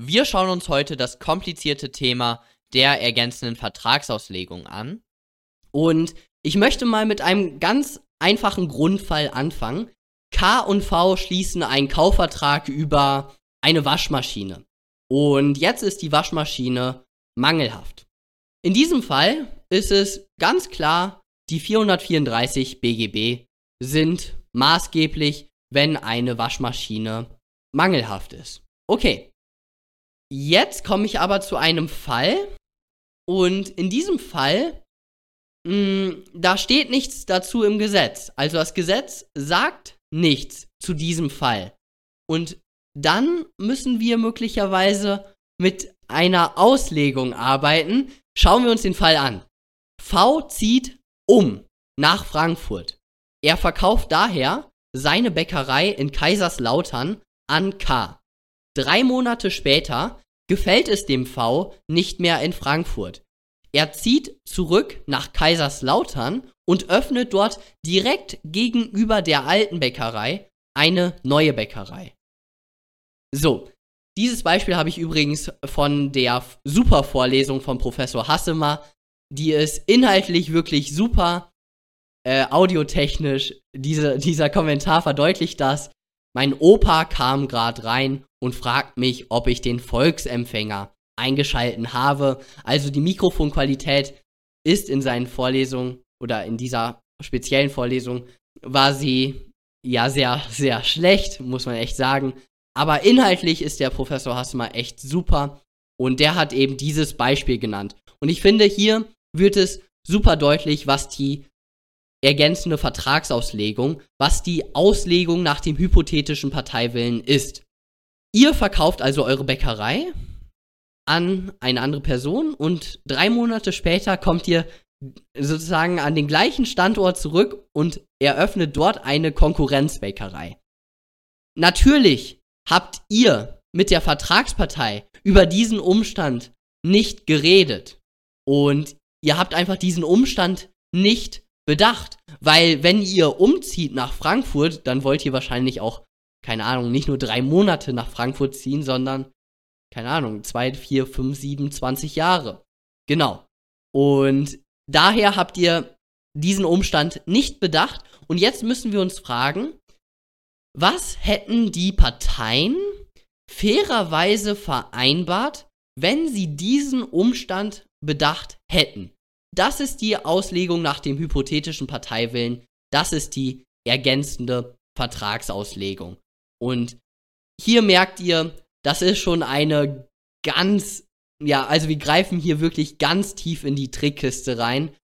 Wir schauen uns heute das komplizierte Thema der ergänzenden Vertragsauslegung an. Und ich möchte mal mit einem ganz einfachen Grundfall anfangen. K und V schließen einen Kaufvertrag über eine Waschmaschine. Und jetzt ist die Waschmaschine mangelhaft. In diesem Fall ist es ganz klar, die 434 BGB sind maßgeblich, wenn eine Waschmaschine mangelhaft ist. Okay. Jetzt komme ich aber zu einem Fall. Und in diesem Fall, mh, mm, da steht nichts dazu im Gesetz. Also das Gesetz sagt nichts zu diesem Fall. Und dann müssen wir möglicherweise mit einer Auslegung arbeiten. Schauen wir uns den Fall an. V zieht um nach Frankfurt. Er verkauft daher seine Bäckerei in Kaiserslautern an K. Drei Monate später gefällt es dem V nicht mehr in Frankfurt. Er zieht zurück nach Kaiserslautern und öffnet dort direkt gegenüber der alten Bäckerei eine neue Bäckerei. So, dieses Beispiel habe ich übrigens von der Supervorlesung von Professor Hassemer. Die ist inhaltlich wirklich super. Äh, audiotechnisch, diese, dieser Kommentar verdeutlicht das. Mein Opa kam gerade rein und fragt mich, ob ich den Volksempfänger eingeschalten habe. Also die Mikrofonqualität ist in seinen Vorlesungen oder in dieser speziellen Vorlesung war sie ja sehr, sehr schlecht, muss man echt sagen. Aber inhaltlich ist der Professor Hassemer echt super und der hat eben dieses Beispiel genannt. Und ich finde, hier wird es super deutlich, was die ergänzende Vertragsauslegung, was die Auslegung nach dem hypothetischen Parteiwillen ist. Ihr verkauft also eure Bäckerei an eine andere Person und drei Monate später kommt ihr sozusagen an den gleichen Standort zurück und eröffnet dort eine Konkurrenzbäckerei. Natürlich habt ihr mit der Vertragspartei über diesen Umstand nicht geredet und ihr habt einfach diesen Umstand nicht bedacht. Weil wenn ihr umzieht nach Frankfurt, dann wollt ihr wahrscheinlich auch, keine Ahnung, nicht nur drei Monate nach Frankfurt ziehen, sondern, keine Ahnung, zwei, vier, fünf, sieben, zwanzig Jahre. Genau. Und daher habt ihr diesen Umstand nicht bedacht. Und jetzt müssen wir uns fragen, was hätten die Parteien fairerweise vereinbart, wenn sie diesen Umstand bedacht hätten? Das ist die Auslegung nach dem hypothetischen Parteiwillen. Das ist die ergänzende Vertragsauslegung. Und hier merkt ihr, das ist schon eine ganz, ja, also wir greifen hier wirklich ganz tief in die Trickkiste rein.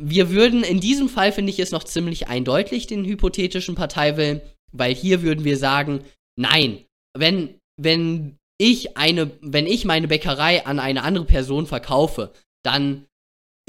Wir würden, in diesem Fall finde ich es noch ziemlich eindeutig, den hypothetischen Parteiwillen, weil hier würden wir sagen, nein, wenn, wenn ich eine, wenn ich meine Bäckerei an eine andere Person verkaufe, dann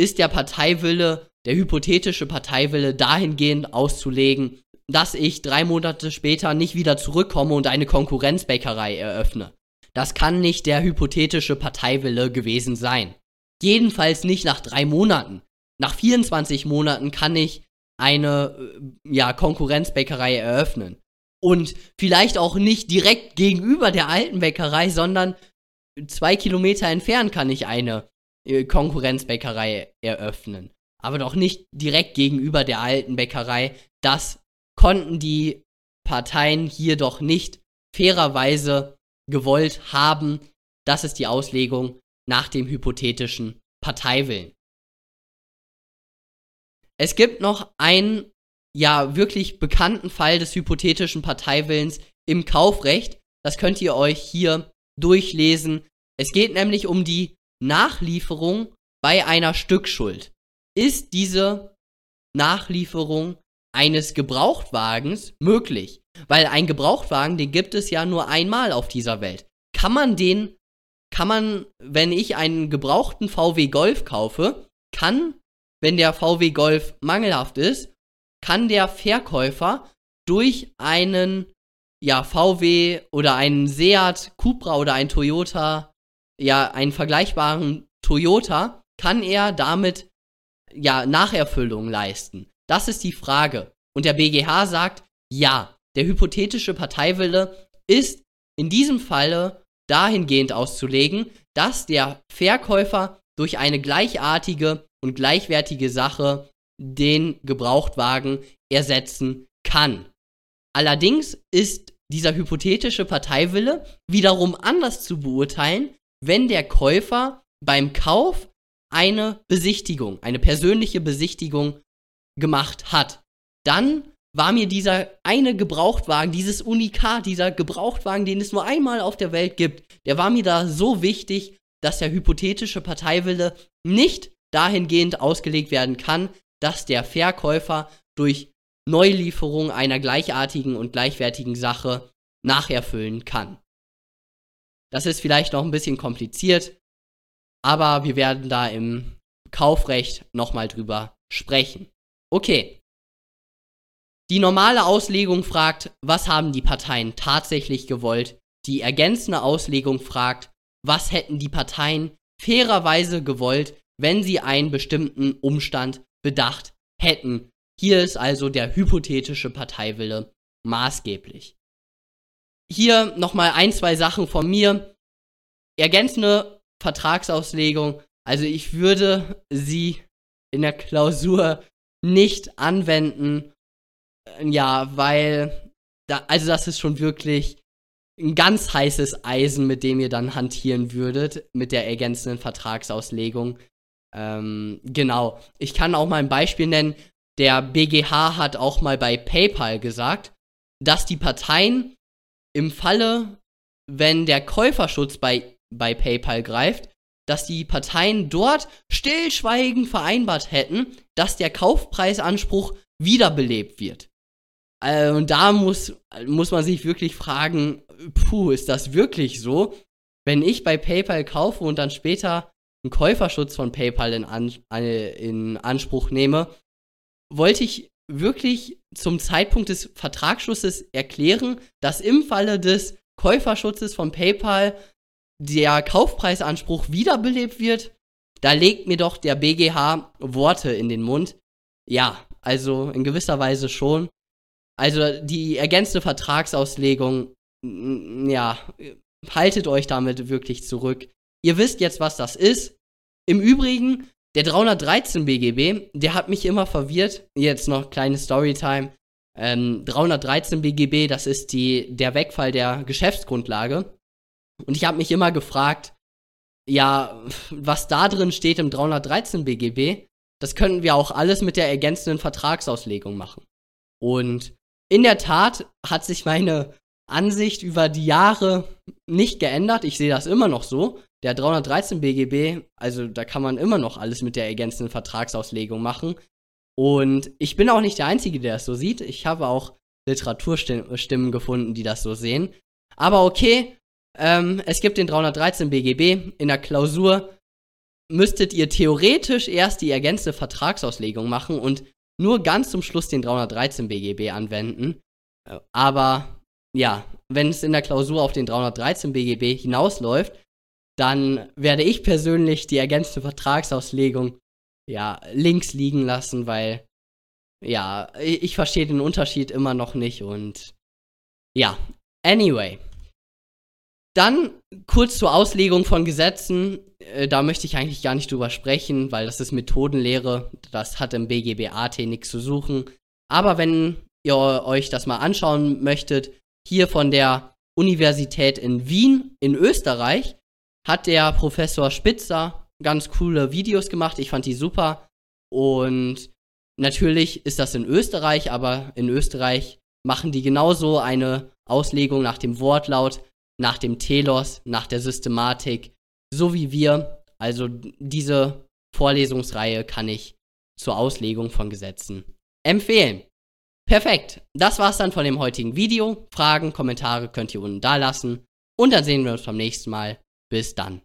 ist der Parteiwille, der hypothetische Parteiwille dahingehend auszulegen, dass ich drei Monate später nicht wieder zurückkomme und eine Konkurrenzbäckerei eröffne. Das kann nicht der hypothetische Parteiwille gewesen sein. Jedenfalls nicht nach drei Monaten. Nach 24 Monaten kann ich eine äh, ja, Konkurrenzbäckerei eröffnen. Und vielleicht auch nicht direkt gegenüber der alten Bäckerei, sondern zwei Kilometer entfernt kann ich eine Konkurrenzbäckerei eröffnen. Aber doch nicht direkt gegenüber der alten Bäckerei. Das konnten die Parteien hier doch nicht fairerweise gewollt haben. Das ist die Auslegung nach dem hypothetischen Parteiwillen. Es gibt noch einen, ja, wirklich bekannten Fall des hypothetischen Parteiwillens im Kaufrecht. Das könnt ihr euch hier durchlesen. Es geht nämlich um die Nachlieferung bei einer Stückschuld. Ist diese Nachlieferung eines Gebrauchtwagens möglich? Weil ein Gebrauchtwagen, den gibt es ja nur einmal auf dieser Welt. Kann man den, kann man, wenn ich einen gebrauchten VW Golf kaufe, kann, wenn der VW Golf mangelhaft ist, kann der Verkäufer durch einen ja, VW oder einen Seat Cupra oder ein Toyota ja einen vergleichbaren Toyota, kann er damit ja Nacherfüllung leisten? Das ist die Frage. Und der BGH sagt, ja, der hypothetische Parteiwille ist in diesem Falle dahingehend auszulegen, dass der Verkäufer durch eine gleichartige und gleichwertige Sache den Gebrauchtwagen ersetzen kann. Allerdings ist dieser hypothetische Parteiwille wiederum anders zu beurteilen, wenn der Käufer beim Kauf eine Besichtigung, eine persönliche Besichtigung gemacht hat. Dann war mir dieser eine Gebrauchtwagen, dieses Unikat, dieser Gebrauchtwagen, den es nur einmal auf der Welt gibt, der war mir da so wichtig, dass der hypothetische Parteiwille nicht dahingehend ausgelegt werden kann, dass der Verkäufer durch Neulieferung einer gleichartigen und gleichwertigen Sache nacherfüllen kann. Das ist vielleicht noch ein bisschen kompliziert, aber wir werden da im Kaufrecht nochmal drüber sprechen. Okay. Die normale Auslegung fragt, was haben die Parteien tatsächlich gewollt? Die ergänzende Auslegung fragt, was hätten die Parteien fairerweise gewollt, wenn sie einen bestimmten Umstand bedacht hätten. Hier ist also der hypothetische Parteiwille maßgeblich. Hier nochmal ein, zwei Sachen von mir. Ergänzende Vertragsauslegung. Also ich würde sie in der Klausur nicht anwenden. Ja, weil da, also das ist schon wirklich ein ganz heißes Eisen, mit dem ihr dann hantieren würdet, mit der ergänzenden Vertragsauslegung. Ähm, genau. Ich kann auch mal ein Beispiel nennen. Der BGH hat auch mal bei PayPal gesagt, dass die Parteien im Falle, wenn der Käuferschutz bei, bei PayPal greift, dass die Parteien dort stillschweigend vereinbart hätten, dass der Kaufpreisanspruch wiederbelebt wird. Äh, und da muss, muss man sich wirklich fragen, puh, ist das wirklich so? Wenn ich bei PayPal kaufe und dann später einen Käuferschutz von PayPal in, An in Anspruch nehme, wollte ich wirklich zum Zeitpunkt des Vertragsschlusses erklären, dass im Falle des Käuferschutzes von PayPal der Kaufpreisanspruch wiederbelebt wird. Da legt mir doch der BGH Worte in den Mund. Ja, also in gewisser Weise schon. Also die ergänzende Vertragsauslegung, ja, haltet euch damit wirklich zurück. Ihr wisst jetzt, was das ist. Im Übrigen, der 313 BGB, der hat mich immer verwirrt. Jetzt noch kleine Storytime. Ähm, 313 BGB, das ist die, der Wegfall der Geschäftsgrundlage. Und ich habe mich immer gefragt, ja, was da drin steht im 313 BGB, das könnten wir auch alles mit der ergänzenden Vertragsauslegung machen. Und in der Tat hat sich meine Ansicht über die Jahre nicht geändert. Ich sehe das immer noch so. Der 313 BGB, also da kann man immer noch alles mit der ergänzenden Vertragsauslegung machen. Und ich bin auch nicht der Einzige, der es so sieht. Ich habe auch Literaturstimmen gefunden, die das so sehen. Aber okay, ähm, es gibt den 313 BGB. In der Klausur müsstet ihr theoretisch erst die ergänzende Vertragsauslegung machen und nur ganz zum Schluss den 313 BGB anwenden. Äh, aber ja, wenn es in der Klausur auf den 313 BGB hinausläuft, dann werde ich persönlich die ergänzte Vertragsauslegung ja links liegen lassen, weil ja, ich, ich verstehe den Unterschied immer noch nicht und ja, anyway. Dann kurz zur Auslegung von Gesetzen. Äh, da möchte ich eigentlich gar nicht drüber sprechen, weil das ist Methodenlehre. Das hat im BGBAT nichts zu suchen. Aber wenn ihr euch das mal anschauen möchtet, hier von der Universität in Wien in Österreich hat der Professor Spitzer ganz coole Videos gemacht. Ich fand die super. Und natürlich ist das in Österreich, aber in Österreich machen die genauso eine Auslegung nach dem Wortlaut, nach dem Telos, nach der Systematik, so wie wir. Also diese Vorlesungsreihe kann ich zur Auslegung von Gesetzen empfehlen. Perfekt. Das war's dann von dem heutigen Video. Fragen, Kommentare könnt ihr unten da lassen. Und dann sehen wir uns beim nächsten Mal. Bis dann.